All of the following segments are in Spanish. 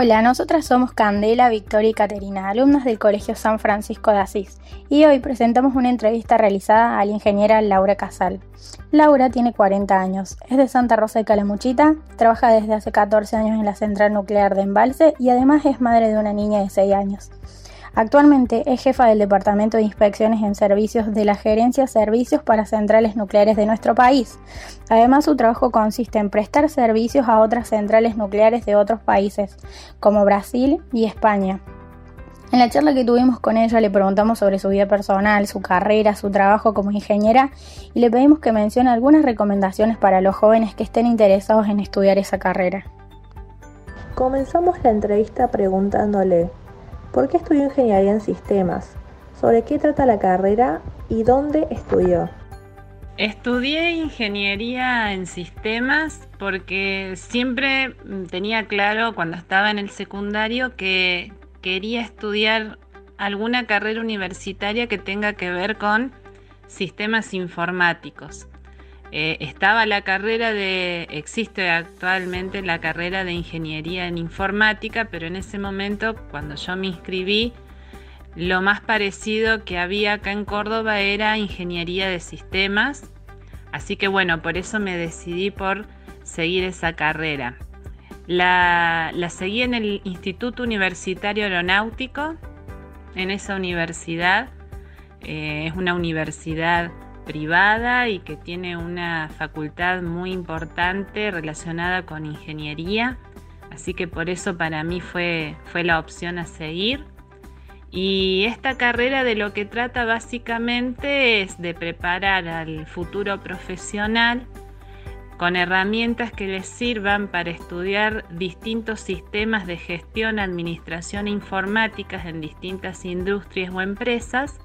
Hola, nosotras somos Candela, Victoria y Caterina, alumnas del Colegio San Francisco de Asís, y hoy presentamos una entrevista realizada a la ingeniera Laura Casal. Laura tiene 40 años, es de Santa Rosa de Calamuchita, trabaja desde hace 14 años en la central nuclear de Embalse y además es madre de una niña de 6 años. Actualmente es jefa del Departamento de Inspecciones en Servicios de la Gerencia Servicios para Centrales Nucleares de nuestro país. Además, su trabajo consiste en prestar servicios a otras centrales nucleares de otros países, como Brasil y España. En la charla que tuvimos con ella le preguntamos sobre su vida personal, su carrera, su trabajo como ingeniera y le pedimos que mencione algunas recomendaciones para los jóvenes que estén interesados en estudiar esa carrera. Comenzamos la entrevista preguntándole ¿Por qué estudió ingeniería en sistemas? ¿Sobre qué trata la carrera y dónde estudió? Estudié ingeniería en sistemas porque siempre tenía claro cuando estaba en el secundario que quería estudiar alguna carrera universitaria que tenga que ver con sistemas informáticos. Eh, estaba la carrera de, existe actualmente la carrera de ingeniería en informática, pero en ese momento, cuando yo me inscribí, lo más parecido que había acá en Córdoba era ingeniería de sistemas. Así que bueno, por eso me decidí por seguir esa carrera. La, seguí en el Instituto Universitario Aeronáutico, en esa universidad. Eh, es una universidad privada y que tiene una facultad muy importante relacionada con ingeniería, así que por eso para mí fue, fue la opción a seguir. Y esta carrera de lo que trata básicamente es de preparar al futuro profesional con herramientas que les sirvan para estudiar distintos sistemas de gestión, administración e informáticas en distintas industrias o empresas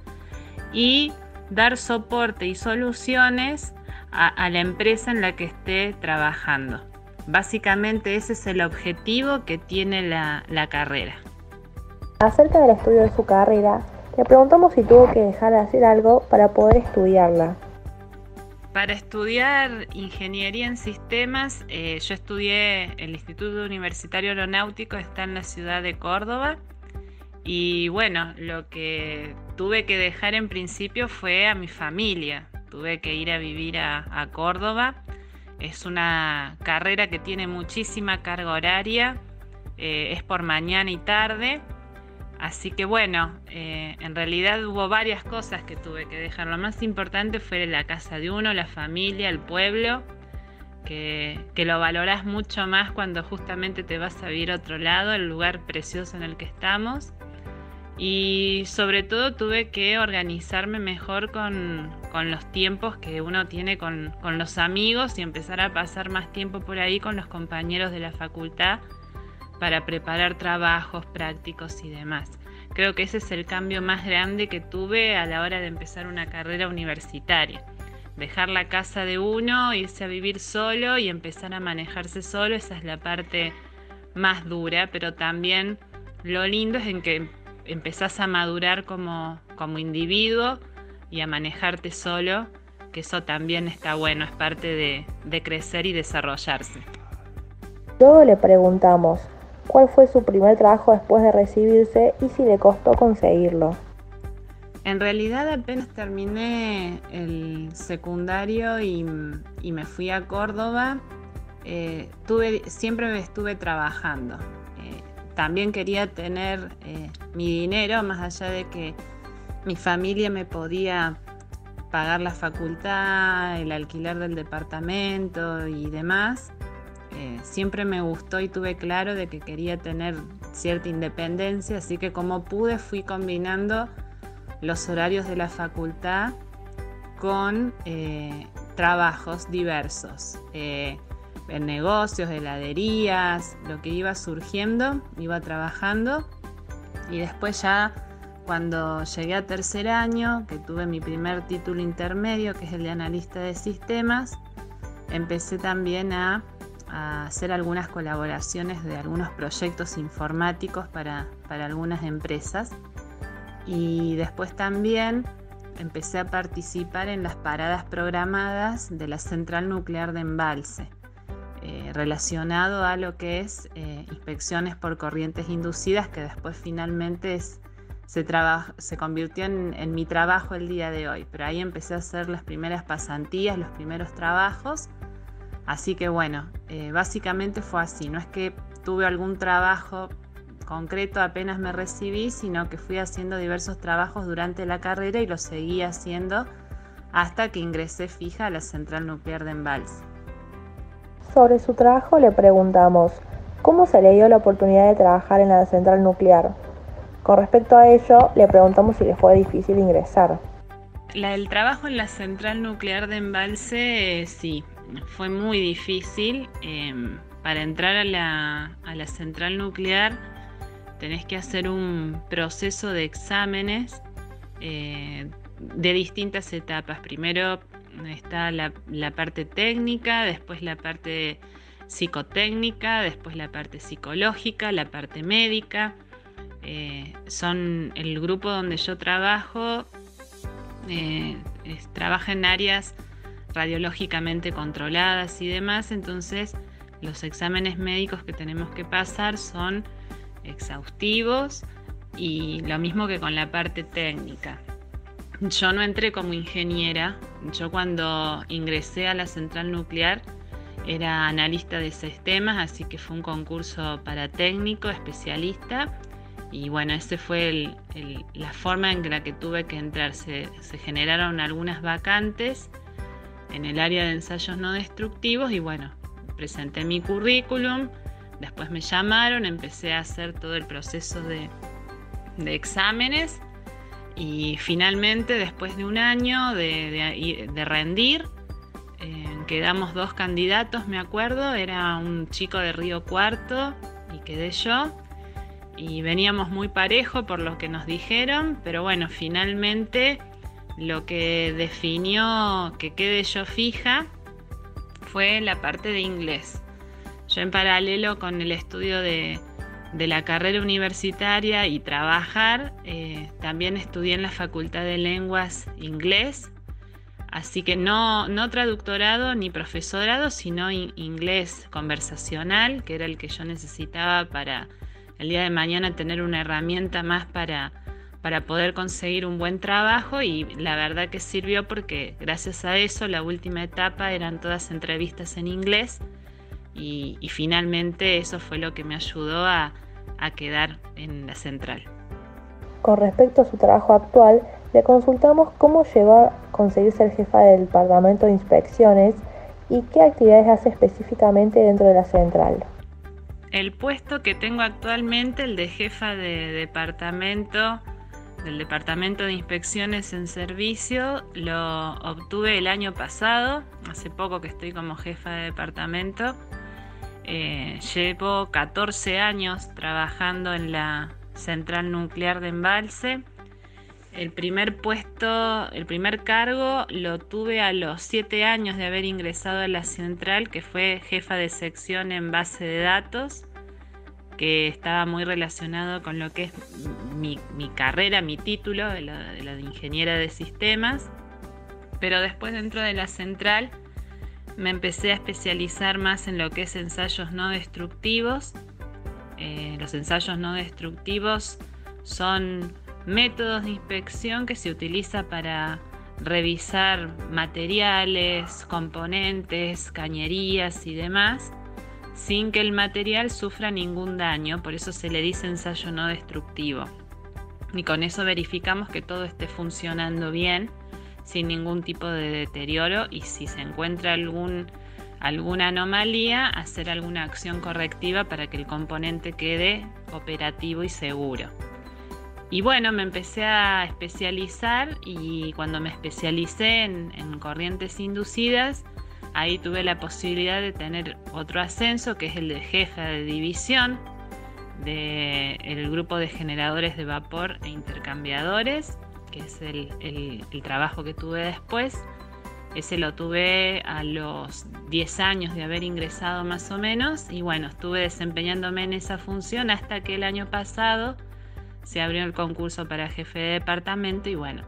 y dar soporte y soluciones a, la empresa en la que esté trabajando. Básicamente ese es el objetivo que tiene la, la carrera. Acerca del estudio de su carrera, le preguntamos si tuvo que dejar de hacer algo para poder estudiarla. Para estudiar ingeniería en sistemas, eh, yo estudié el Instituto Universitario Aeronáutico, está en la ciudad de Córdoba. Y bueno, lo que tuve que dejar en principio fue a mi familia. Tuve que ir a vivir a, Córdoba. Es una carrera que tiene muchísima carga horaria. Eh, es por mañana y tarde. Así que bueno, eh, en realidad hubo varias cosas que tuve que dejar. Lo más importante fue la casa de uno, la familia, el pueblo, que, que lo valoras mucho más cuando justamente te vas a vivir a otro lado, el lugar precioso en el que estamos y sobre todo tuve que organizarme mejor con, los tiempos que uno tiene con, los amigos y empezar a pasar más tiempo por ahí con los compañeros de la facultad para preparar trabajos prácticos y demás. Creo que ese es el cambio más grande que tuve a la hora de empezar una carrera universitaria. Dejar la casa de uno, irse a vivir solo y empezar a manejarse solo, esa es la parte más dura, pero también lo lindo es en que empezás a madurar como, como individuo y a manejarte solo, que eso también está bueno, es parte de, de crecer y desarrollarse. Luego le preguntamos cuál fue su primer trabajo después de recibirse y si le costó conseguirlo. En realidad apenas terminé el secundario y, me fui a Córdoba, eh, tuve, siempre me estuve trabajando también quería tener eh, mi dinero, más allá de que mi familia me podía pagar la facultad, el alquiler del departamento y demás. Eh, siempre me gustó y tuve claro de que quería tener cierta independencia, así que como pude fui combinando los horarios de la facultad con eh, trabajos diversos en negocios, heladerías, lo que iba surgiendo, iba trabajando y después ya cuando llegué a tercer año, que tuve mi primer título intermedio, que es el de analista de sistemas, empecé también a, hacer algunas colaboraciones de algunos proyectos informáticos para, para algunas empresas. Y después también empecé a participar en las paradas programadas de la central nuclear de embalse. Eh, relacionado a lo que es inspecciones por corrientes inducidas, que después finalmente se, convirtió en, mi trabajo el día de hoy. Pero ahí empecé a hacer las primeras pasantías, los primeros trabajos. Así que bueno, básicamente fue así. No es que tuve algún trabajo concreto apenas me recibí, sino que fui haciendo diversos trabajos durante la carrera y los seguí haciendo hasta que ingresé fija a la central nuclear de Embalse. Sobre su trabajo le preguntamos, ¿cómo se le dio la oportunidad de trabajar en la central nuclear? Con respecto a ello, le preguntamos si le fue difícil ingresar. el trabajo en la central nuclear de Embalse, sí, fue muy difícil. Em, para entrar a la, a la central nuclear tenés que hacer un proceso de exámenes eh, de distintas etapas. Primero está la, parte técnica, después la parte psicotécnica, después la parte psicológica, la parte médica. Eh, son el grupo donde yo trabajo, eh, trabaja en áreas radiológicamente controladas y demás, entonces los exámenes médicos que tenemos que pasar son exhaustivos y lo mismo que con la parte técnica. Yo no entré como ingeniera, yo cuando ingresé a la central nuclear era analista de sistemas, así que fue un concurso para técnico, especialista, y bueno, esa fue la forma en la que tuve que entrar. Se generaron algunas vacantes en el área de ensayos no destructivos y bueno, presenté mi currículum, Después me llamaron, empecé a hacer todo el proceso de, exámenes y finalmente después de un año de, rendir, eh, quedamos dos candidatos, me acuerdo, era un chico de Río Cuarto y quedé yo. Y veníamos muy parejo por lo que nos dijeron, pero bueno, finalmente lo que definió que quede yo fija fue la parte de inglés. Yo en paralelo con el estudio de, la carrera universitaria y trabajar, eh, también estudié en la Facultad de Lenguas inglés, así que no, no traductorado ni profesorado, sino inglés conversacional, que era el que yo necesitaba para el día de mañana tener una herramienta más para, para poder conseguir un buen trabajo. Y la verdad que sirvió porque gracias a eso la última etapa eran todas entrevistas en inglés y, finalmente eso fue lo que me ayudó a, quedar en la central. Con respecto a su trabajo actual, le consultamos cómo llegó a conseguir ser jefa del Departamento de Inspecciones y qué actividades hace específicamente dentro de la central. El puesto que tengo actualmente, el de jefa de departamento, del Departamento de Inspecciones en Servicio, lo obtuve el año pasado, hace poco que estoy como jefa de departamento eh, llevo 14 años trabajando en la central nuclear de embalse. El primer puesto, el primer cargo lo tuve a los 7 años de haber ingresado a la central, que fue jefa de sección en base de datos, que estaba muy relacionado con lo que es mi, carrera, mi título de la de ingeniera de sistemas. Pero después dentro de la central me empecé a especializar más en lo que es ensayos no destructivos. Eh, los ensayos no destructivos son métodos de inspección que se utiliza para revisar materiales, componentes, cañerías y demás sin que el material sufra ningún daño, por eso se le dice ensayo no destructivo. Y con eso verificamos que todo esté funcionando bien sin ningún tipo de deterioro y si se encuentra algún, alguna anomalía, hacer alguna acción correctiva para que el componente quede operativo y seguro. Y bueno, me empecé a especializar y cuando me especialicé en, corrientes inducidas, ahí tuve la posibilidad de tener otro ascenso que es el de jefa de división del grupo de generadores de vapor e intercambiadores que es el, trabajo que tuve después. Ese lo tuve a los 10 años de haber ingresado más o menos y bueno, estuve desempeñándome en esa función hasta que el año pasado se abrió el concurso para jefe de departamento y bueno,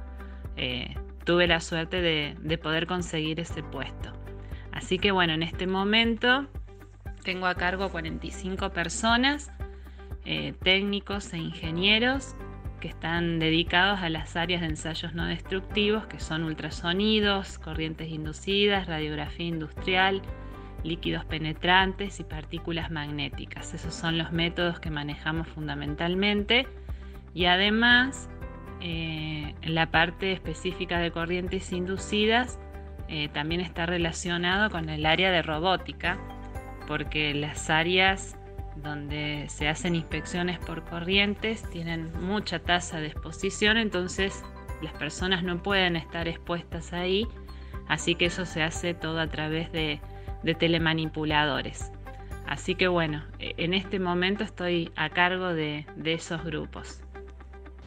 eh, tuve la suerte de, de, poder conseguir ese puesto. Así que bueno, en este momento tengo a cargo 45 personas, eh, técnicos e ingenieros que están dedicados a las áreas de ensayos no destructivos, que son ultrasonidos, corrientes inducidas, radiografía industrial, líquidos penetrantes y partículas magnéticas. Esos son los métodos que manejamos fundamentalmente. Y además, eh, la parte específica de corrientes inducidas eh, también está relacionado con el área de robótica, porque las áreas donde se hacen inspecciones por corrientes tienen mucha tasa de exposición, entonces las personas no pueden estar expuestas ahí, así que eso se hace todo a través de, telemanipuladores. Así que bueno, e, en este momento estoy a cargo de, de esos grupos.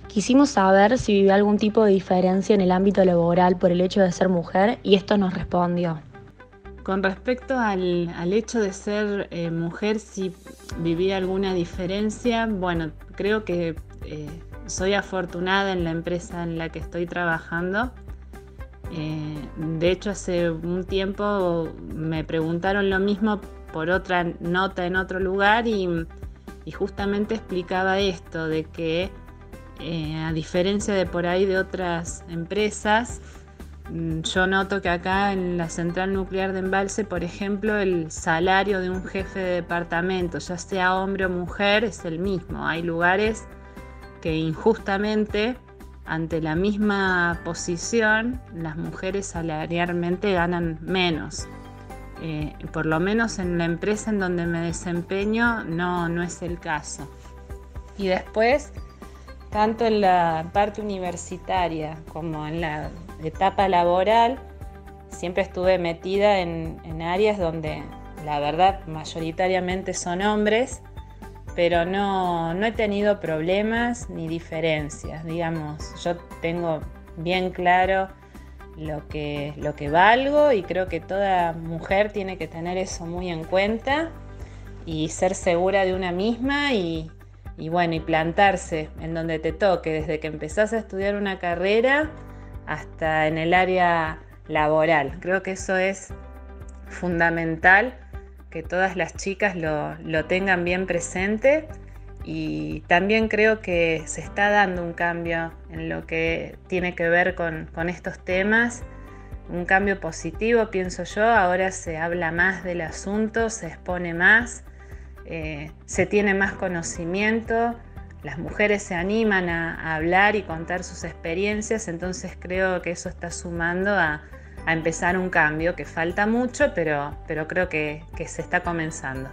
Quisimos saber si vivía algún tipo de diferencia en el ámbito laboral por el hecho de ser mujer y esto nos respondió. Con respecto al, hecho de ser eh, mujer, si vivía alguna diferencia, bueno, creo que eh, soy afortunada en la empresa en la que estoy trabajando. Eh, de hecho, hace un tiempo me preguntaron lo mismo por otra nota en otro lugar y, justamente explicaba esto, de que a diferencia de por ahí de otras empresas, yo noto que acá en la central nuclear de embalse, por ejemplo, el salario de un jefe de departamento, ya sea hombre o mujer, es el mismo. Hay lugares que injustamente, ante la misma posición, las mujeres salarialmente ganan menos. Eh, por lo menos en la empresa en donde me desempeño no, no es el caso. Y después, tanto en la parte universitaria como en la etapa laboral siempre estuve metida en, áreas donde la verdad mayoritariamente son hombres, pero no, he tenido problemas ni diferencias. Digamos, yo tengo bien claro lo que, lo que valgo y creo que toda mujer tiene que tener eso muy en cuenta y ser segura de una misma y, y bueno, y plantarse en donde te toque, desde que empezás a estudiar una carrera hasta en el área laboral. Creo que eso es fundamental, que todas las chicas lo, tengan bien presente y también creo que se está dando un cambio en lo que tiene que ver con, estos temas, un cambio positivo pienso yo, ahora se habla más del asunto, se expone más, eh, se tiene más conocimiento las mujeres se animan a, hablar y contar sus experiencias, entonces creo que eso está sumando a, empezar un cambio que falta mucho, pero, pero creo que, que se está comenzando.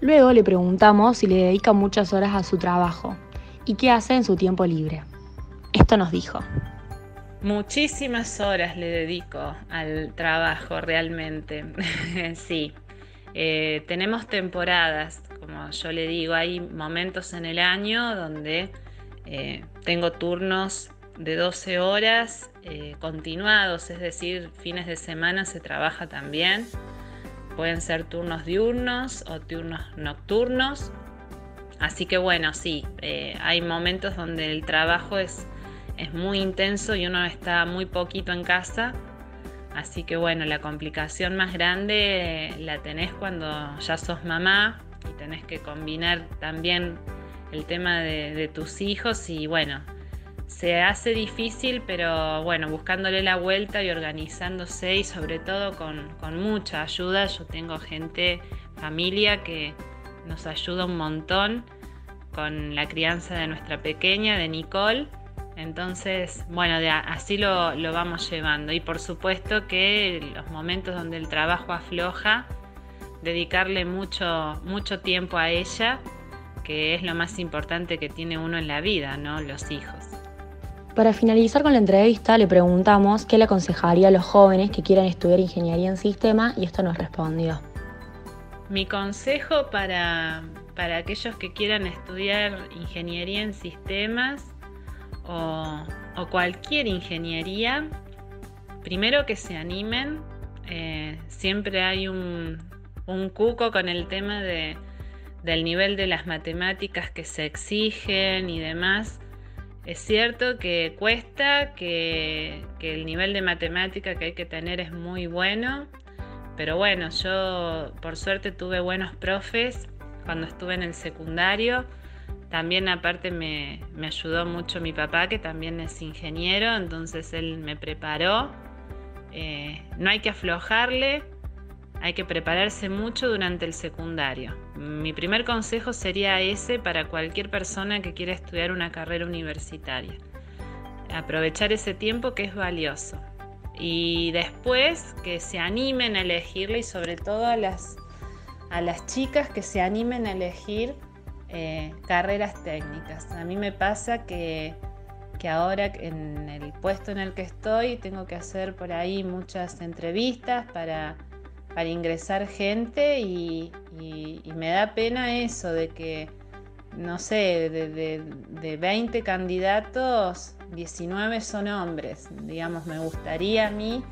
Luego le preguntamos si le dedica muchas horas a su trabajo y qué hace en su tiempo libre. Esto nos dijo. Muchísimas horas le dedico al trabajo realmente. sí, eh, tenemos temporadas, como yo le digo, hay momentos en el año donde eh, tengo turnos de 12 horas eh, continuados, es decir, fines de semana se trabaja también. Pueden ser turnos diurnos o turnos nocturnos. Así que bueno, sí, hay momentos donde el trabajo es, es muy intenso y uno está muy poquito en casa Así que bueno, la complicación más grande la tenés cuando ya sos mamá y tenés que combinar también el tema de, tus hijos y bueno, se hace difícil, pero bueno, buscándole la vuelta y organizándose y sobre todo con, mucha ayuda. Yo tengo gente, familia que nos ayuda un montón con la crianza de nuestra pequeña, de Nicole entonces, bueno, así lo, vamos llevando. Y por supuesto que los momentos donde el trabajo afloja, dedicarle mucho, mucho tiempo a ella, que es lo más importante que tiene uno en la vida, ¿no? Los hijos. Para finalizar con la entrevista, le preguntamos qué le aconsejaría a los jóvenes que quieran estudiar ingeniería en sistema y esto nos respondió. Mi consejo para, para aquellos que quieran estudiar ingeniería en sistemas o, cualquier ingeniería, primero que se animen. Eh, siempre hay un, cuco con el tema del nivel de las matemáticas que se exigen y demás. Es cierto que cuesta, que, que, el nivel de matemática que hay que tener es muy bueno, pero bueno, yo por suerte tuve buenos profes cuando estuve en el secundario. También aparte me, ayudó mucho mi papá, que también es ingeniero, entonces él me preparó. Eh, no hay que aflojarle, hay que prepararse mucho durante el secundario. Mi primer consejo sería ese para cualquier persona que quiera estudiar una carrera universitaria. Aprovechar ese tiempo que es valioso. Y después que se animen a elegirle y sobre todo a las, a las chicas que se animen a elegir eh, carreras técnicas. A mí me pasa que, que ahora en el puesto en el que estoy tengo que hacer por ahí muchas entrevistas para para ingresar gente y, me da pena eso de que, no sé, de, 20 candidatos, 19 son hombres. Digamos, me gustaría a mí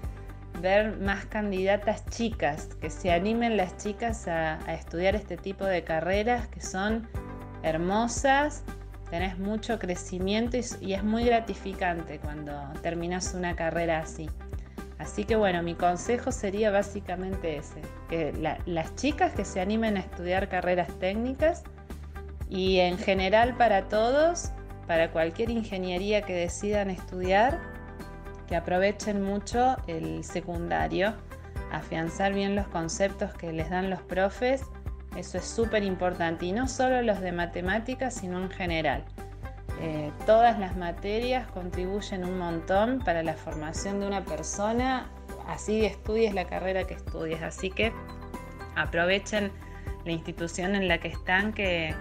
ver más candidatas chicas, que se animen las chicas a estudiar este tipo de carreras que son hermosas, tenés mucho crecimiento y es muy gratificante cuando terminas una carrera así. Así que bueno, mi consejo sería básicamente ese, que las chicas que se animen a estudiar carreras técnicas y en general para todos, para cualquier ingeniería que decidan estudiar, que aprovechen mucho el secundario, afianzar bien los conceptos que les dan los profes, eso es súper importante y no solo los de matemáticas, sino en general. Eh, todas las materias contribuyen un montón para la formación de una persona, así estudies la carrera que estudies. Así que aprovechen la institución en la que están, que,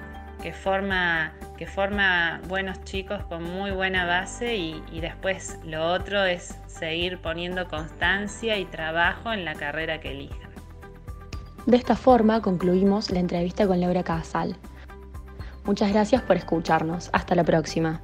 forma, que forma buenos chicos con muy buena base y, y después lo otro es seguir poniendo constancia y trabajo en la carrera que elijan. De esta forma concluimos la entrevista con Laura Casal. Muchas gracias por escucharnos. Hasta la próxima.